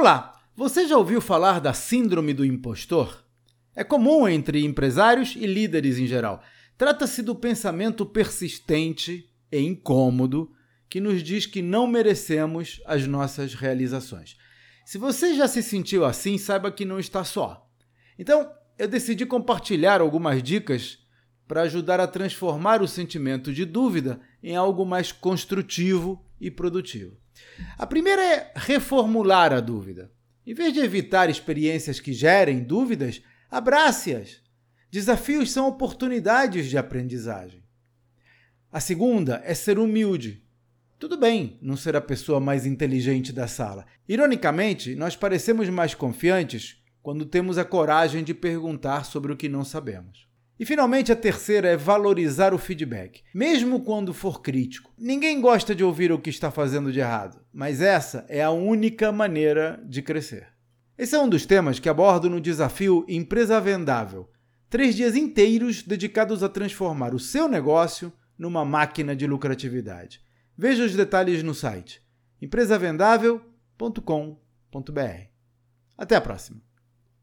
Olá! Você já ouviu falar da Síndrome do Impostor? É comum entre empresários e líderes em geral. Trata-se do pensamento persistente e incômodo que nos diz que não merecemos as nossas realizações. Se você já se sentiu assim, saiba que não está só. Então, eu decidi compartilhar algumas dicas para ajudar a transformar o sentimento de dúvida em algo mais construtivo e produtivo. A primeira é reformular a dúvida. Em vez de evitar experiências que gerem dúvidas, abrace-as. Desafios são oportunidades de aprendizagem. A segunda é ser humilde. Tudo bem não ser a pessoa mais inteligente da sala. Ironicamente, nós parecemos mais confiantes quando temos a coragem de perguntar sobre o que não sabemos. E finalmente a terceira é valorizar o feedback, mesmo quando for crítico. Ninguém gosta de ouvir o que está fazendo de errado, mas essa é a única maneira de crescer. Esse é um dos temas que abordo no desafio Empresa Vendável. Três dias inteiros dedicados a transformar o seu negócio numa máquina de lucratividade. Veja os detalhes no site empresavendável.com.br. Até a próxima!